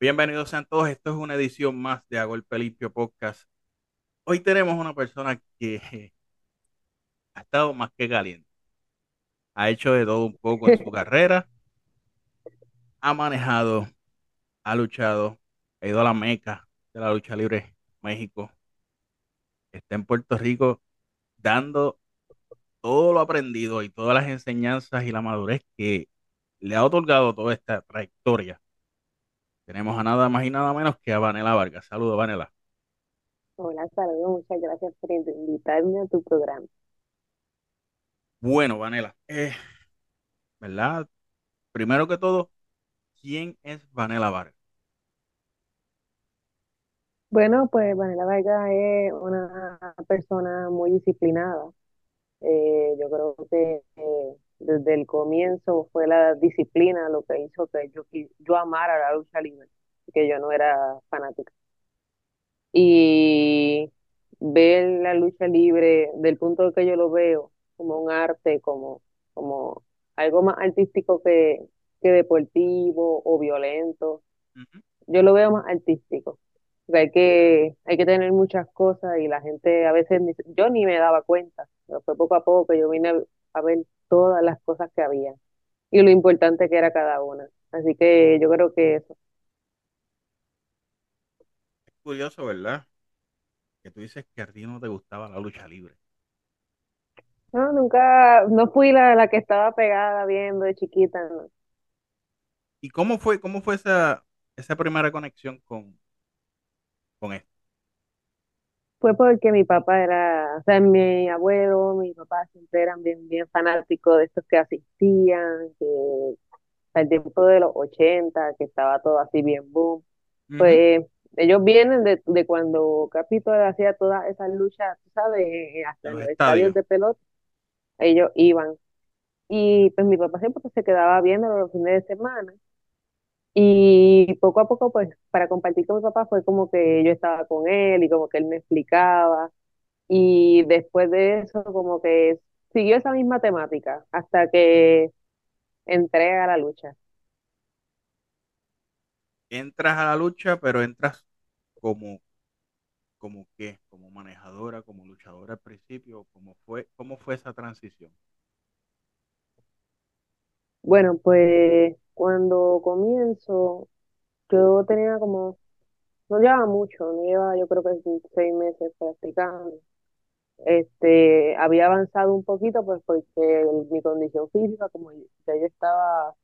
Bienvenidos sean todos. Esto es una edición más de A Golpe Limpio Podcast. Hoy tenemos una persona que ha estado más que caliente. Ha hecho de todo un poco en su carrera. Ha manejado, ha luchado, ha ido a la meca de la lucha libre México. Está en Puerto Rico dando todo lo aprendido y todas las enseñanzas y la madurez que le ha otorgado toda esta trayectoria tenemos a nada más y nada menos que a Vanela Vargas. Saludos, Vanela. Hola, saludos, muchas gracias por invitarme a tu programa. Bueno, Vanela, eh, ¿verdad? Primero que todo, ¿quién es Vanela Vargas? Bueno, pues Vanela Vargas es una persona muy disciplinada. Eh, yo creo que eh, desde el comienzo fue la disciplina lo que hizo que yo, yo amara la lucha libre, que yo no era fanática. Y ver la lucha libre del punto de que yo lo veo como un arte, como, como algo más artístico que, que deportivo o violento. Yo lo veo más artístico. hay que, hay que tener muchas cosas y la gente a veces, yo ni me daba cuenta, pero fue poco a poco que yo vine a ver todas las cosas que había y lo importante que era cada una. Así que yo creo que eso. Es curioso, ¿verdad? Que tú dices que a ti no te gustaba la lucha libre. No, nunca, no fui la, la que estaba pegada viendo de chiquita, no. ¿Y cómo fue, cómo fue esa, esa primera conexión con, con esto? Fue porque mi papá era, o sea, mi abuelo, mi papá siempre eran bien, bien fanáticos de estos que asistían, que al tiempo de los 80, que estaba todo así bien boom. Pues ellos vienen de, de cuando Capitol hacía todas esas luchas, sabes, eh, hasta los, estadios. de pelota, ellos iban. Y pues mi papá siempre se quedaba viendo los fines de semana. Y poco a poco, pues, para compartir con mi papá fue como que yo estaba con él y como que él me explicaba. Y después de eso, como que siguió esa misma temática hasta que entré a la lucha. Entras a la lucha, pero entras como, como qué, como manejadora, como luchadora al principio, ¿cómo fue, cómo fue esa transición? Bueno, pues cuando comienzo, yo tenía como, no llevaba mucho, no llevaba yo creo que seis meses practicando. Este, había avanzado un poquito pues porque mi condición física, como ya yo estaba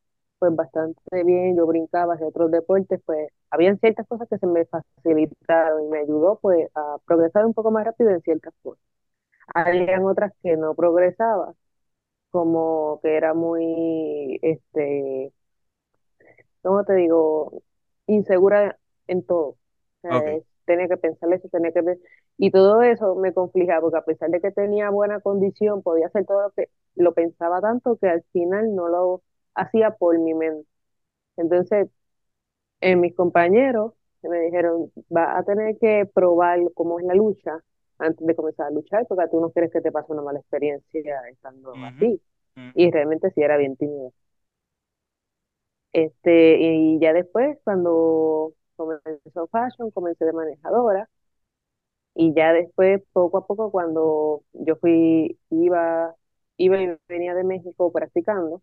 pues bastante bien, yo brincaba hacia otros deportes, pues habían ciertas cosas que se me facilitaron y me ayudó pues a progresar un poco más rápido en ciertas cosas. Habían otras que no progresaba, como que era muy, este, ¿cómo te digo? Insegura en todo. tenía que pensar eso, tenía que y todo eso me confligía porque a pesar de que tenía buena condición, podía hacer todo lo que lo pensaba tanto que al final no lo hacía por mi mente. Entonces, eh, mis compañeros me dijeron, va a tener que probar cómo es la lucha antes de comenzar a luchar, porque tú no quieres que te pase una mala experiencia estando así. Y realmente sí era bien tímido. Este, y ya después, cuando comenzó Fashion, comencé de manejadora. Y ya después, poco a poco, cuando yo fui, iba, iba y venía de México practicando,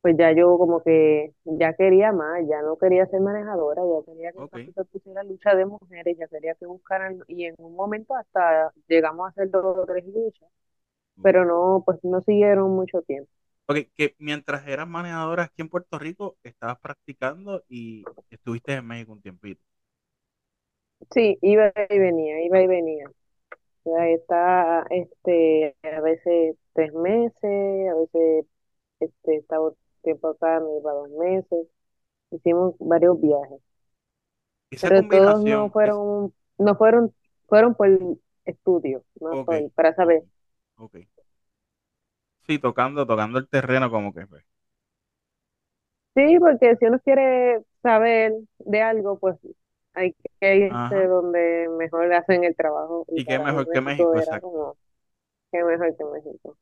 pues ya yo como que ya quería más, ya no quería ser manejadora, ya quería que okay. se pusiera lucha de mujeres, ya quería que buscaran, y en un momento hasta llegamos a hacer dos o tres luchas, pero no, pues no siguieron mucho tiempo. Ok, que mientras eras manejadora aquí en Puerto Rico, estabas practicando y estuviste en México un tiempito. Sí, iba y venía, iba y venía. Ya está, este, a veces tres meses, a veces este, estaba tiempo acá, me iba dos meses. Hicimos varios viajes. Pero todos no fueron, no fueron, fueron por estudio, no para saber. Ok. Sí, tocando, tocando el terreno como que pues. Sí, porque si uno quiere saber de algo, pues hay que irse donde mejor le hacen el trabajo. Y, qué mejor que México, exacto. qué mejor que México.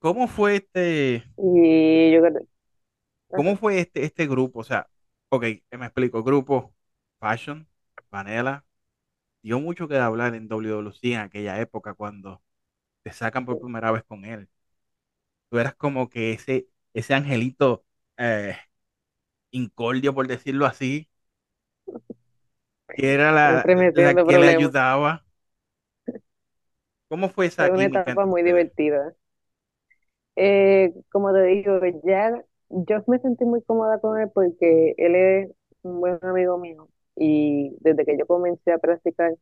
¿Cómo fue este? Y yo ¿Cómo fue este, este grupo? O sea, Ok, me explico. Grupo Fashion, Vanilla, dio mucho que hablar en WWC en aquella época cuando te sacan por primera vez con él. Tú eras como que ese, ese angelito eh, incordio, por decirlo así, que era la, siempre la metiendo que le problemas. ayudaba. ¿Cómo fue esa Fue una química etapa entre muy ustedes? divertida. Eh, como te digo, ya yo me sentí muy cómoda con él porque él es un buen amigo mío y desde que yo comencé a practicar,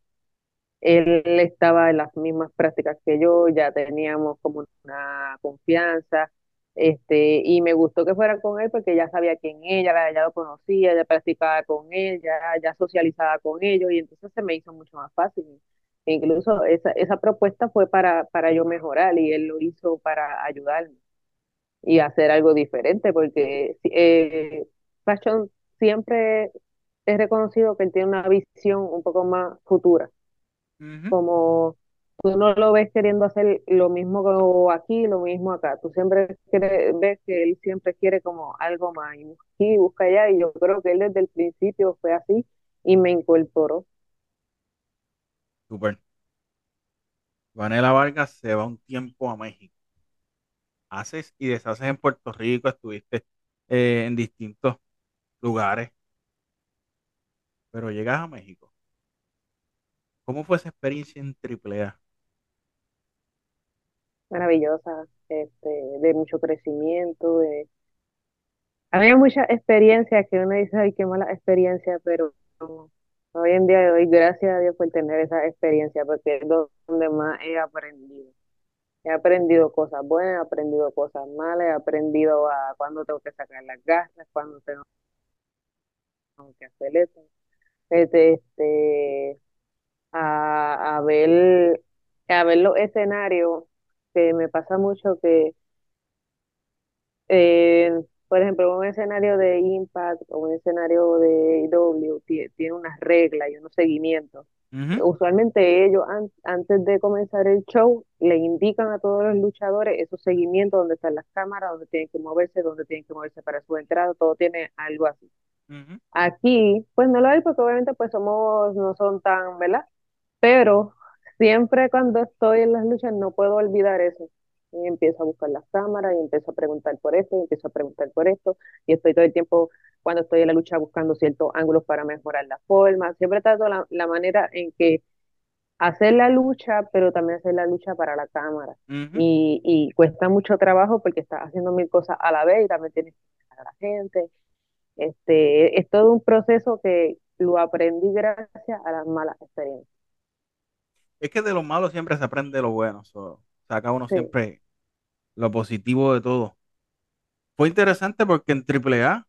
él estaba en las mismas prácticas que yo, ya teníamos como una confianza, este, y me gustó que fuera con él porque ya sabía quién era, ya, lo conocía, ya practicaba con él, ya, ya socializaba con ellos y entonces se me hizo mucho más fácil. Incluso esa, esa propuesta fue para, para yo mejorar y él lo hizo para ayudarme y hacer algo diferente, porque eh, Fashion siempre es reconocido que él tiene una visión un poco más futura, como tú no lo ves queriendo hacer lo mismo aquí, lo mismo acá, tú siempre ves que él siempre quiere como algo más, y busca allá, y yo creo que él desde el principio fue así y me incorporó. Súper. Vanela Vargas se va un tiempo a México. Haces y deshaces en Puerto Rico, estuviste eh, en distintos lugares, pero llegas a México. ¿Cómo fue esa experiencia en AAA? Maravillosa, este, de mucho crecimiento, de Había muchas experiencias que uno dice, ay, qué mala experiencia, pero hoy en día doy gracias a Dios por tener esa experiencia, porque es donde más he aprendido. He aprendido cosas buenas, he aprendido cosas malas, he aprendido a cuándo tengo que sacar las gastas, cuándo tengo que hacer eso. Este, este, a, a ver, a ver los escenarios, que me pasa mucho que Eh, por ejemplo, un escenario de Impact o un escenario de IW tie- tiene unas reglas y unos seguimientos. Usualmente ellos an- antes de comenzar el show le indican a todos los luchadores esos seguimientos, dónde están las cámaras, dónde tienen que moverse, dónde tienen que moverse para su entrada, todo tiene algo así. Aquí, pues no lo hay porque obviamente pues somos, no son tan, ¿verdad? Pero siempre cuando estoy en las luchas no puedo olvidar eso. Y empiezo a buscar las cámaras y empiezo a preguntar por esto y empiezo a preguntar por esto. Y estoy todo el tiempo cuando estoy en la lucha buscando ciertos ángulos para mejorar la forma. Siempre trato la, la manera en que hacer la lucha, pero también hacer la lucha para la cámara. Y, y cuesta mucho trabajo porque estás haciendo mil cosas a la vez y también tienes que a la gente. Este, es todo un proceso que lo aprendí gracias a las malas experiencias. Es que de lo malo siempre se aprende lo bueno. so, saca uno Sí. siempre lo positivo de todo. Fue interesante porque en AAA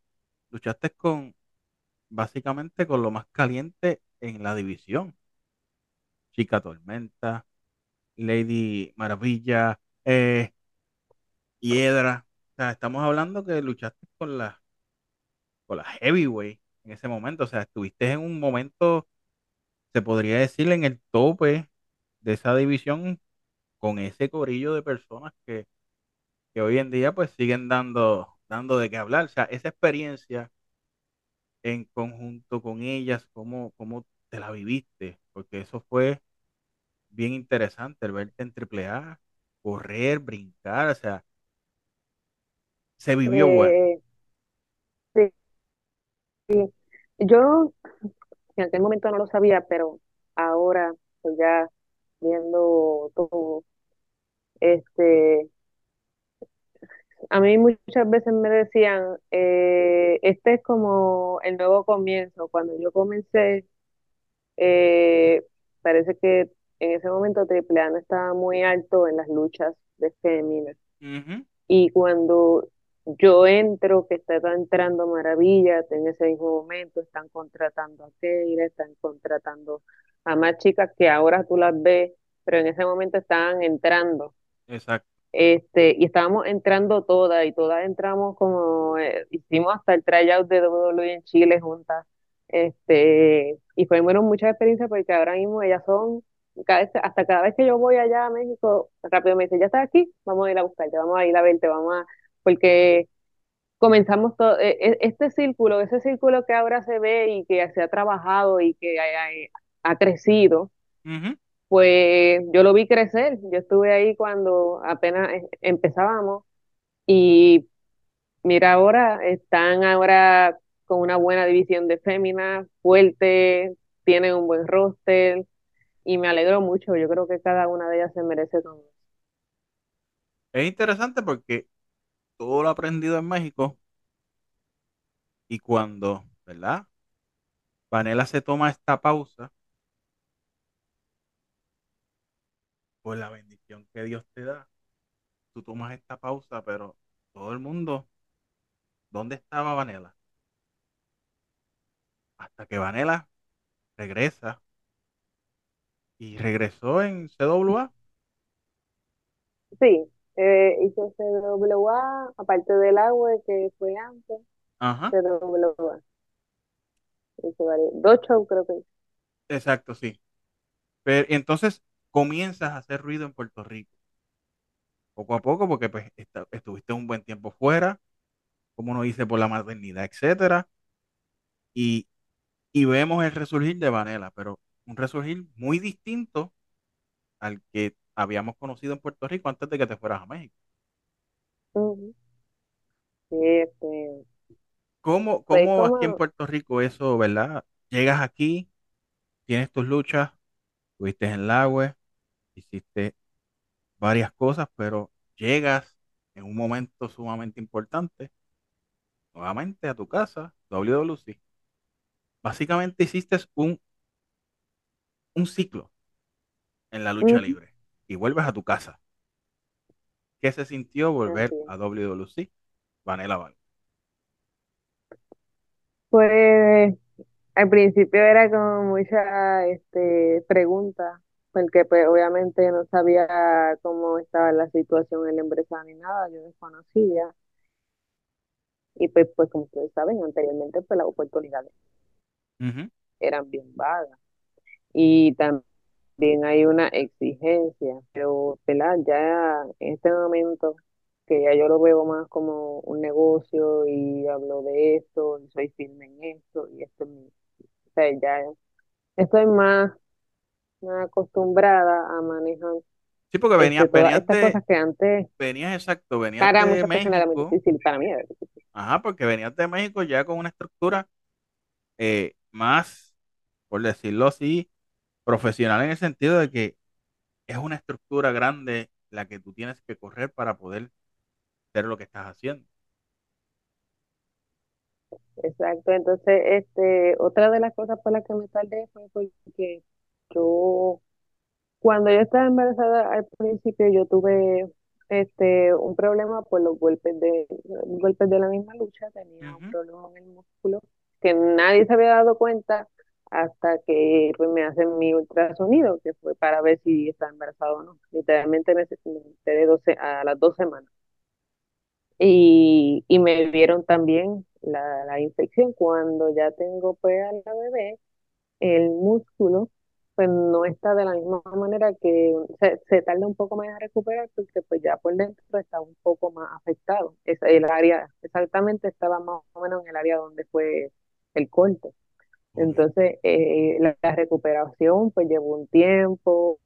luchaste con básicamente con lo más caliente en la división. Chica Tormenta, Lady Maravilla, eh, Hiedra. O sea, estamos hablando que luchaste con la, con la Heavyweight en ese momento. O sea, estuviste en un momento, se podría decir, en el tope de esa división con ese corillo de personas que, que hoy en día pues siguen dando, dando de qué hablar. O sea, esa experiencia en conjunto con ellas, cómo, cómo te la viviste, porque eso fue bien interesante, el verte en Triple A, correr, brincar, o sea, se vivió. Eh, sí, sí. Yo en aquel momento no lo sabía, pero ahora, pues ya viendo todo, este, a mí muchas veces me decían, eh, este es como el nuevo comienzo. Cuando yo comencé, eh, parece que en ese momento Triple A no estaba muy alto en las luchas de féminas. Ujú, Y cuando yo entro, que está entrando Maravilla, en ese mismo momento están contratando a Keira, están contratando a más chicas que ahora tú las ves, pero en ese momento estaban entrando. Exacto. Este, y estábamos entrando todas, y todas entramos como, eh, hicimos hasta el tryout de WWE en Chile juntas. Este, y fueron muchas experiencias porque ahora mismo ellas son, cada vez, hasta cada vez que yo voy allá a México, rápido me dicen, ya estás aquí, vamos a ir a buscarte, vamos a ir a verte, vamos a, porque comenzamos todo, e- e- este círculo, ese círculo que ahora se ve y que se ha trabajado y que ha, ha- crecido. Pues yo lo vi crecer. Yo estuve ahí cuando apenas eh, empezábamos y mira ahora, están ahora con una buena división de féminas, fuerte, tienen un buen roster y me alegro mucho. Yo creo que cada una de ellas se merece todo. Es interesante porque todo lo aprendido en México y cuando, ¿verdad? Vanela se toma esta pausa, por la bendición que Dios te da, tú tomas esta pausa, pero todo el mundo, ¿dónde estaba Vanela? Hasta que Vanela regresa y regresó en CWA. Sí, eh, hizo CWA, aparte del agua que fue antes, Ajá, CWA. Hizo varios- dos shows creo que exacto, sí. Pero entonces comienzas a hacer ruido en Puerto Rico, poco a poco, porque pues estuviste un buen tiempo fuera, como uno dice, por la maternidad, etcétera, y, y vemos el resurgir de Vanela, pero un resurgir muy distinto al que habíamos conocido en Puerto Rico antes de que te fueras a México. Sí, este, ¿Cómo, fue cómo aquí en Puerto Rico eso, verdad? Llegas aquí, tienes tus luchas, estuviste en el agua, hiciste varias cosas, pero llegas en un momento sumamente importante, nuevamente a tu casa, WWC. Básicamente hiciste un, un ciclo en la lucha libre y vuelves a tu casa. ¿Qué se sintió volver a WWC? Vanela Val. Pues al principio era como mucha este, pregunta, porque pues obviamente no sabía cómo estaba la situación en la empresa ni nada, yo desconocía. Y pues, pues como ustedes saben, anteriormente pues las oportunidades Ujú, eran bien vagas. Y también hay una exigencia, pero ¿verdad? ya en este momento que ya yo lo veo más como un negocio y hablo de esto y soy firme en esto y esto es mi- sea, ya estoy más, más acostumbrada a manejar Sí, porque este, venías, todas venías estas de, cosas que antes venías exacto, venías para de muchas personas era muy México, difícil, para mí era difícil. ajá, porque venías de México ya con una estructura eh, más, por decirlo así, profesional en el sentido de que es una estructura grande la que tú tienes que correr para poder hacer lo que estás haciendo. Exacto, entonces este, otra de las cosas por las que me tardé fue porque yo Cuando yo estaba embarazada al principio yo tuve este un problema por los golpes de golpes de la misma lucha, tenía un Ujú, problema en el músculo que nadie se había dado cuenta hasta que pues, me hacen mi ultrasonido, que fue para ver si estaba embarazada o no. Literalmente me me enteré 12 a las dos semanas. Y, y me vieron también la, la infección cuando ya tengo pues a la bebé el músculo pues no está de la misma manera que se, se tarda un poco más a recuperar porque pues ya por dentro está un poco más afectado. Es el área, exactamente estaba más o menos en el área donde fue el corte. Entonces, eh, la, la recuperación pues llevó un tiempo,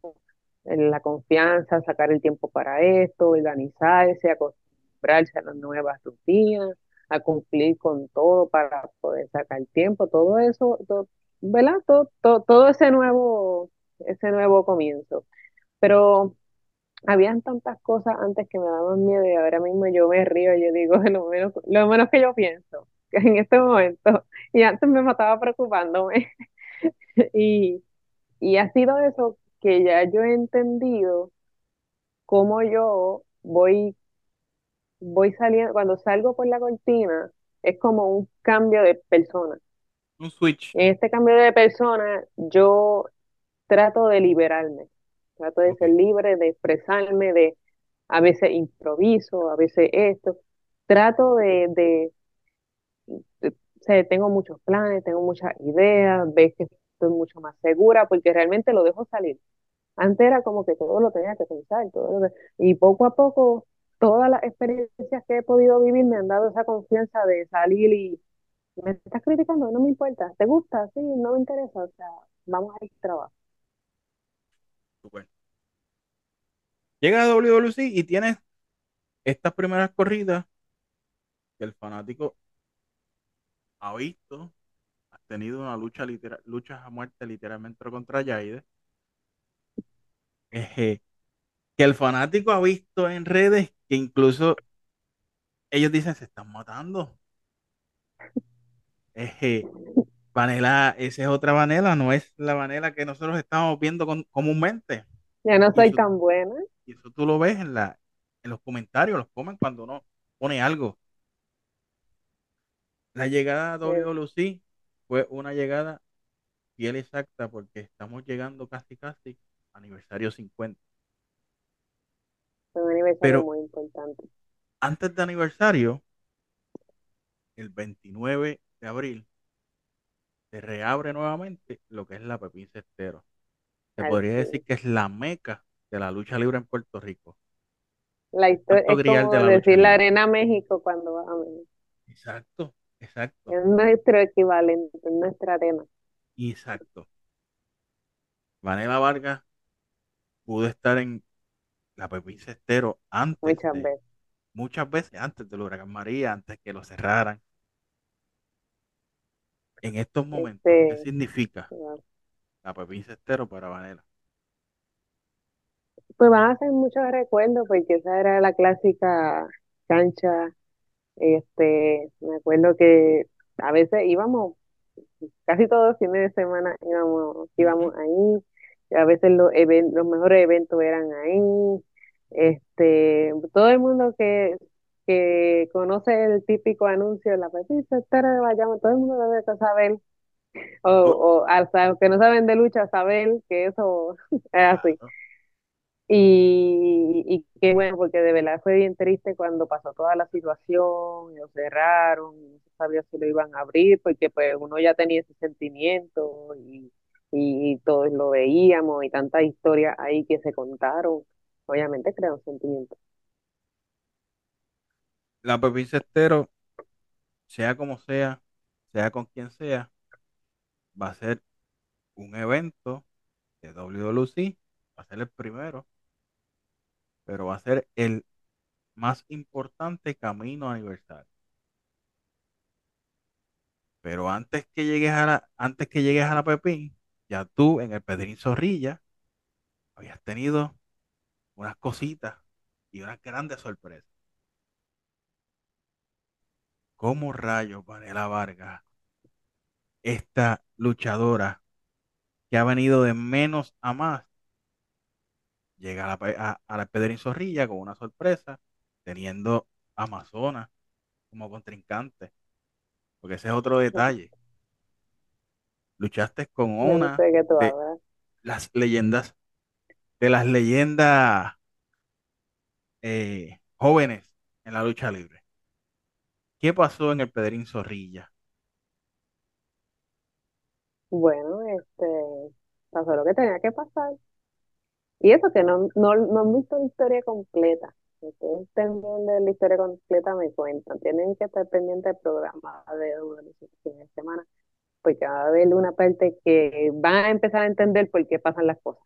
en la confianza, sacar el tiempo para esto, organizarse, acostumbrarse a las nuevas rutinas, a cumplir con todo para poder sacar tiempo, todo eso, todo, ¿verdad? Todo, todo, todo ese nuevo, ese nuevo comienzo. Pero habían tantas cosas antes que me daban miedo y ahora mismo yo me río y yo digo lo menos, lo menos que yo pienso en este momento. Y antes me mataba preocupándome. Y, y ha sido eso que ya yo he entendido cómo yo voy, voy saliendo, cuando salgo por la cortina, es como un cambio de persona. un switch, En este cambio de persona, yo trato de liberarme, trato de ser libre, de expresarme, de a veces improviso, a veces esto. Trato de, de, de- o sea, tengo muchos planes, tengo muchas ideas, ves que estoy mucho más segura porque realmente lo dejo salir. Antes era como que todo lo tenía que pensar, todo lo que- y poco a poco todas las experiencias que he podido vivir me han dado esa confianza de salir y me estás criticando, no me importa, ¿te gusta? Sí, no me interesa, o sea, vamos a ir trabajo. Super. Llega a WWC y tienes estas primeras corridas que el fanático ha visto, ha tenido una lucha literal, luchas a muerte literalmente contra Jaide. Que el fanático ha visto en redes que incluso ellos dicen se están matando. Eh, Vanela, esa es otra Vanela, no es la Vanela que nosotros estamos viendo con, comúnmente. Ya no soy eso, tan buena. Y eso tú lo ves en, la, en los comentarios, los comen cuando uno pone algo. La llegada a WWC fue una llegada fiel exacta porque estamos llegando casi casi aniversario 50. Fue un aniversario Pero muy importante. Antes de aniversario, el 29 de abril, se reabre nuevamente lo que es la Pepín Cestero. Se podría decir que es la meca de la lucha libre en Puerto Rico. La historia es como de decir la Arena México cuando va a México. Exacto, exacto. Es nuestro equivalente, es nuestra arena. Exacto. Vanela Vargas pudo estar en la Pepín Cestero antes. Muchas veces. Muchas veces antes del huracán María, antes que lo cerraran. En estos momentos, ¿qué Este, significa la Pepín Cestero para Vanela? pues van a ser muchos recuerdos porque esa era la clásica cancha. Este, me acuerdo que a veces íbamos, casi todos los fines de semana íbamos, íbamos ahí. A veces los even- los mejores eventos eran ahí. Este, todo el mundo que, que conoce el típico anuncio de la Pepín Cestero de Bayamón, todo el mundo debe saber. O, o hasta que no saben de lucha, saber que eso es así. Y, y qué bueno, porque de verdad fue bien triste cuando pasó toda la situación, y lo cerraron, y no se sabía si lo iban a abrir, porque pues uno ya tenía ese sentimiento y, y todos lo veíamos y tantas historias ahí que se contaron, obviamente crea un sentimiento. la Pepín Cestero, sea como sea, sea con quien sea, va a ser un evento de WWC, va a ser el primero, pero va a ser el más importante camino aniversario. Pero antes que llegues a la, antes que llegues a la Pepín, ya tú en el Pedrín Zorrilla habías tenido unas cositas y unas grandes sorpresas. ¿Cómo rayos Vanela Vargas, esta luchadora que ha venido de menos a más, llega a la, a, a la Pedrín Zorrilla con una sorpresa, teniendo a Amazonas como contrincante? Porque ese es otro detalle. Luchaste con no una sé de las leyendas, de las leyendas eh, jóvenes en la lucha libre. ¿Qué pasó en el Pedrín Zorrilla? Bueno, este, pasó lo que tenía que pasar. Y eso que no, no, no han visto la historia completa. Si ustedes la historia completa, me cuentan. Tienen que estar pendientes del programa de WC fin de semana, porque va a haber una parte que van a empezar a entender por qué pasan las cosas.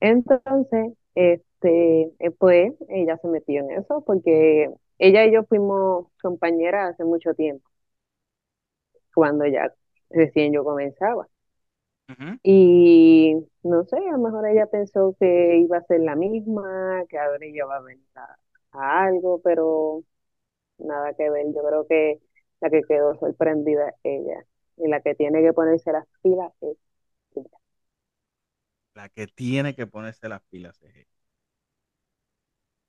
Entonces, este, eh, pues ella se metió en eso, porque ella y yo fuimos compañeras hace mucho tiempo, cuando ya recién yo comenzaba. Ujú. Y no sé, a lo mejor ella pensó que iba a ser la misma, que ahora ella va a venir a, a algo, pero nada que ver. Yo creo que la que quedó sorprendida es ella. Y la que tiene que ponerse las pilas es. La que tiene que ponerse las pilas es ella.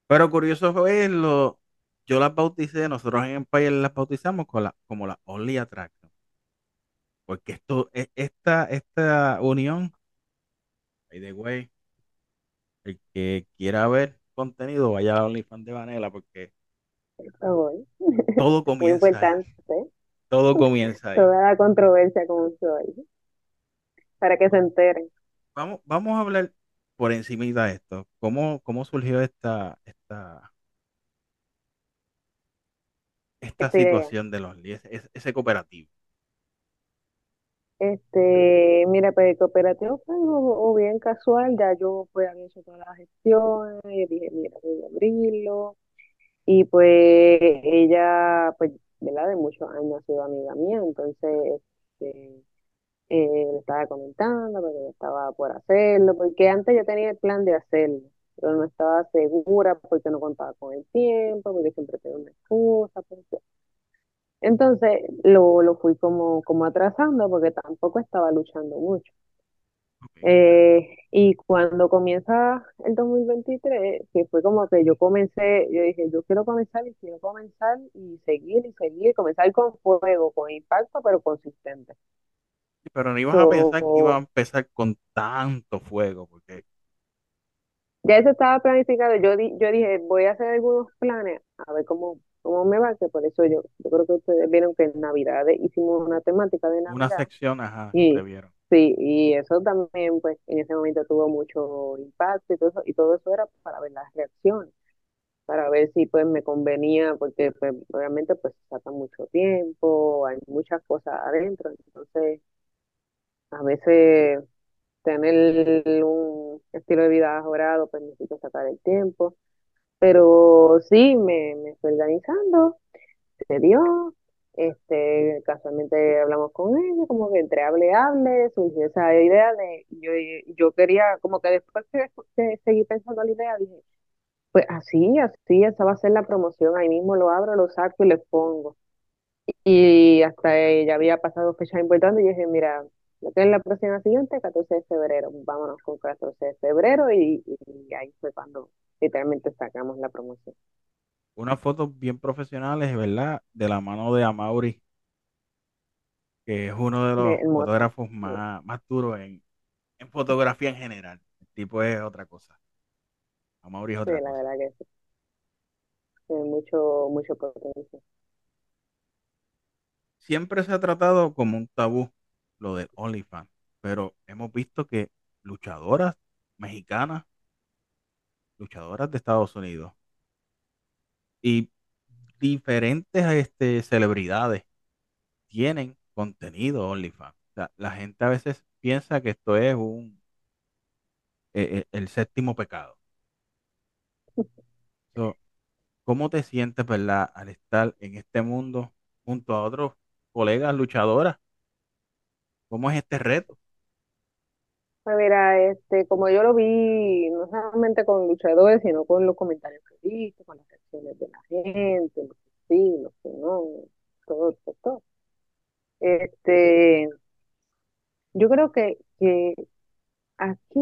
Pero curioso fue lo, yo las bauticé, nosotros en Empire las bautizamos con la, como la Only Attraction. Porque esto, e- esta, esta unión, by the way, el que quiera ver contenido, vaya a OnlyFans de Vanela, porque todo comienza ahí. importante, ¿eh? Todo comienza ahí. Toda la controversia como soy, para que se enteren vamos, vamos a hablar por encimita de esto. ¿Cómo, cómo surgió esta, esta, esta este situación de los líderes, ese, cooperativo? este, mira, pues el cooperativo fue algo o bien casual, ya yo pues había hecho todas las gestiones, y dije, mira, voy a abrirlo, y pues ella, pues, ¿verdad? De muchos años ha sido amiga mía, entonces, este, eh, le estaba comentando, porque yo estaba por hacerlo, porque antes yo tenía el plan de hacerlo, pero no estaba segura porque no contaba con el tiempo, porque siempre tenía una excusa, porque entonces lo, lo fui como, como atrasando porque tampoco estaba luchando mucho. Eh, y cuando comienza el 2023, que fue como que yo comencé, yo dije, yo quiero comenzar y quiero comenzar y seguir y seguir, comenzar con fuego, con impacto, pero consistente. Pero no ibas a pensar que iba a So, empezar con tanto fuego, porque ya eso estaba planificado, yo, di- yo dije, voy a hacer algunos planes, a ver cómo, cómo me va, que por eso yo, yo creo que ustedes vieron que en Navidad hicimos una temática de una Navidad sección, ajá, Y vieron. sí, y eso también, pues, en ese momento tuvo mucho impacto y todo eso, y todo eso era para ver las reacciones, para ver si, pues, me convenía, porque, pues, obviamente, pues, saca mucho tiempo, hay muchas cosas adentro, entonces, a veces tener un estilo de vida mejorado, pues, necesito sacar el tiempo, pero sí, me, me estoy organizando, se dio, este, casualmente hablamos con ella, como que entre hable, hable, surgió esa idea de, yo, yo quería, como que después que, que seguí pensando la idea, dije, pues así, así, esa va a ser la promoción, ahí mismo lo abro, lo saco y le pongo. Y hasta ya había pasado fechas importantes y dije, mira, lo que es la próxima siguiente, 14 de febrero, vámonos con 14 de febrero y, y ahí fue cuando literalmente sacamos la promoción. Unas fotos bien profesionales, ¿verdad? De la mano de Amaury, que es uno de los fotógrafos Sí, más, más duros en, en fotografía en general. El tipo es otra cosa. Amaury es sí, otra la cosa. verdad que sí. Tiene mucho, mucho potencial. Siempre se ha tratado como un tabú lo del OnlyFans, pero hemos visto que luchadoras mexicanas, luchadoras de Estados Unidos y diferentes este, celebridades tienen contenido OnlyFans. O sea, la gente a veces piensa que esto es un eh, eh, el séptimo pecado. So, ¿cómo te sientes, verdad, al estar en este mundo junto a otros colegas luchadoras? ¿Cómo es este reto? Pues mira, este, como yo lo vi, no solamente con luchadores, sino con los comentarios que he visto, con las reacciones de la gente, los que sí, los que no, todo, todo, todo. Este, yo creo que, que aquí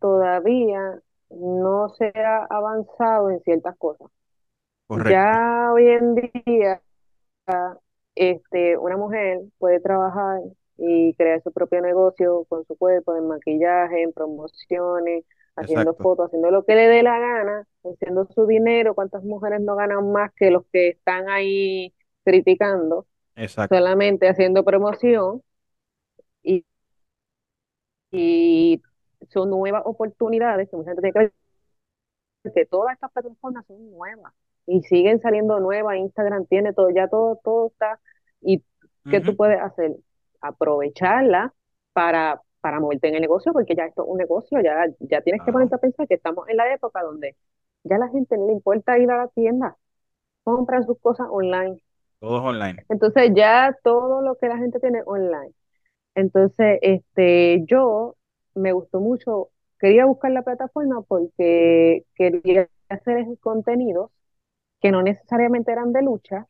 todavía no se ha avanzado en ciertas cosas. Correcto, Ya hoy en día este, una mujer puede trabajar y crear su propio negocio con su cuerpo, en maquillaje, en promociones, haciendo exacto, fotos, haciendo lo que le dé la gana, haciendo su dinero. ¿Cuántas mujeres no ganan más que los que están ahí criticando, exacto. solamente haciendo promoción? Y, y son nuevas oportunidades que mucha gente tiene que ver que todas estas plataformas son nuevas y siguen saliendo nuevas. Instagram tiene todo, ya todo, todo está. ¿Y qué tú Ujú, puedes hacer? Aprovecharla para, para moverte en el negocio, porque ya esto es un negocio, ya, ya tienes que ponerte a pensar que estamos en la época donde ya la gente no le importa ir a la tienda, compran sus cosas online. todos online. Entonces ya todo lo que la gente tiene online. Entonces, este, yo me gustó mucho, quería buscar la plataforma porque quería hacer contenidos que no necesariamente eran de lucha,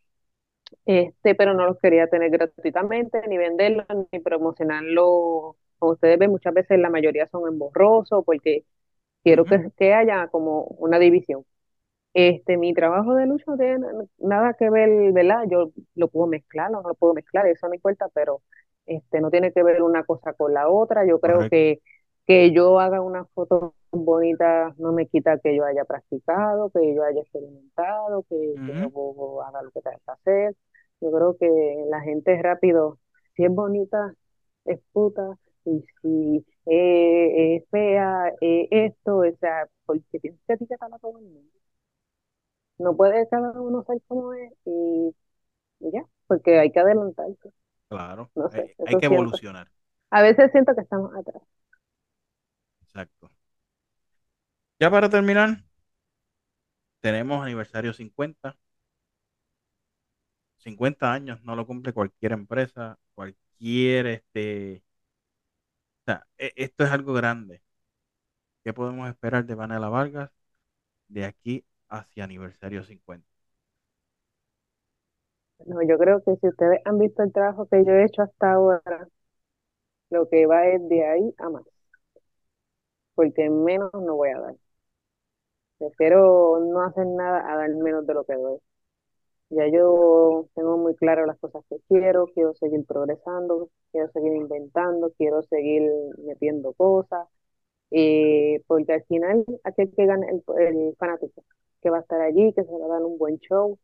este, pero no los quería tener gratuitamente, ni venderlos, ni promocionarlo. Como ustedes ven, muchas veces la mayoría son en borroso, porque quiero que, que haya como una división. Este, mi trabajo de lucha no tiene nada que ver, ¿verdad? Yo lo puedo mezclar, no lo puedo mezclar, eso no importa, pero este, no tiene que ver una cosa con la otra. Yo creo Correcto. que, que yo haga una foto bonita no me quita que yo haya practicado, que yo haya experimentado, que Ujú, yo haga lo que tenga que hacer. Yo creo que la gente es rápido, si es bonita, es puta, y si eh, es fea, eh, esto, o sea, porque tienes que etiquetar a todo el mundo. No puede cada uno ser como es y y ya, porque hay que adelantarse, Claro, no sé, hay, que siento. evolucionar. A veces siento que estamos atrás. Exacto. Ya para terminar, tenemos aniversario 50. 50 años no lo cumple cualquier empresa, cualquier, este, o sea, e- esto es algo grande. ¿Qué podemos esperar de Vanela Vargas de aquí hacia aniversario 50? No, yo creo que si ustedes han visto el trabajo que yo he hecho hasta ahora, lo que va es de ahí a más, porque menos no voy a dar. Prefiero no hacer nada a dar menos de lo que doy. Ya yo tengo muy claro las cosas que quiero, quiero seguir progresando, quiero seguir inventando, quiero seguir metiendo cosas, eh, porque al final aquel que gana el, el fanático, que va a estar allí, que se va a dar un buen show.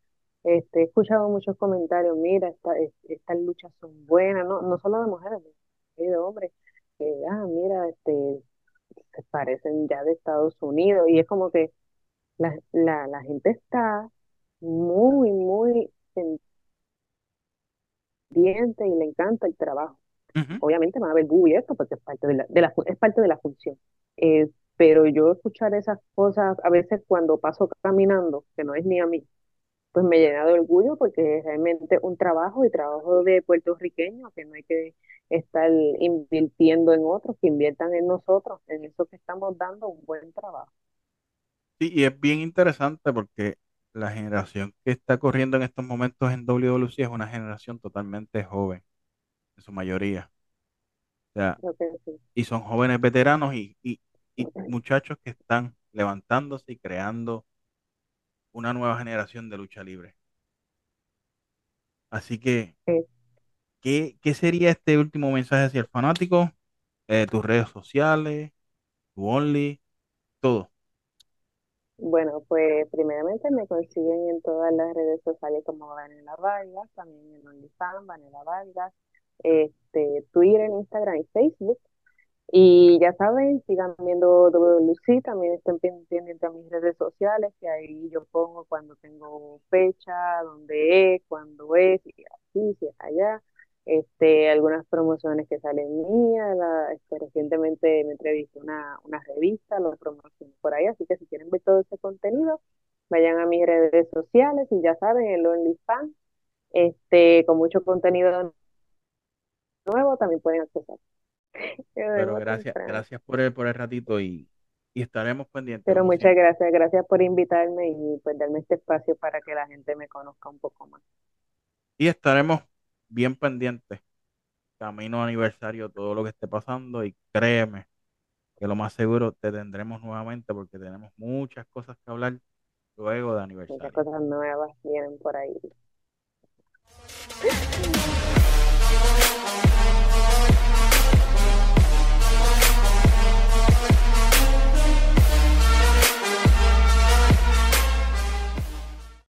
Este, he escuchado muchos comentarios, mira, esta- es- estas luchas son buenas, no, no solo de mujeres, de hombres, que, ah, mira, este, parecen ya de Estados Unidos, y es como que la, la, la gente está muy, muy pendiente y le encanta el trabajo. Ujú. Obviamente van a ver Google y esto porque es parte de la, de la es parte de la función. Eh, pero yo escuchar esas cosas a veces cuando paso caminando, que no es ni a mí, pues me llena de orgullo porque es realmente un trabajo y trabajo de puertorriqueño, que no hay que estar invirtiendo en otros, que inviertan en nosotros, en eso que estamos dando un buen trabajo. Sí, y es bien interesante porque la generación que está corriendo en estos momentos en WWC es una generación totalmente joven, en su mayoría. O sea, sí. y son jóvenes veteranos y, y, y muchachos que están levantándose y creando una nueva generación de lucha libre. Así que, ¿qué, qué sería este último mensaje hacia el fanático? Eh, tus redes sociales, tu Only, todo. Bueno, pues primeramente me consiguen en todas las redes sociales como Vanela Vargas, también en OnlyFans, Vanela Vargas, este, Twitter, Instagram y Facebook. Y ya saben, sigan viendo WLC, también estén pen- pendientes a mis redes sociales, que ahí yo pongo cuando tengo fecha, dónde es, cuándo es, si es aquí, si es allá. Este, algunas promociones que salen mías, la- este, recientemente me entrevisté una, una revista, lo promociono por ahí, así que si quieren ver todo ese contenido, vayan a mis redes sociales y ya saben, el OnlyFans, este, con mucho contenido nuevo también pueden acceder. Pero gracias, temprano. gracias por el, por el ratito y, y estaremos pendientes, Pero muchas siempre. gracias, gracias por invitarme y pues darme este espacio para que la gente me conozca un poco más. Y estaremos bien pendientes, camino aniversario, todo lo que esté pasando y créeme que lo más seguro te tendremos nuevamente porque tenemos muchas cosas que hablar luego de Muchas aniversario. cosas nuevas vienen por ahí.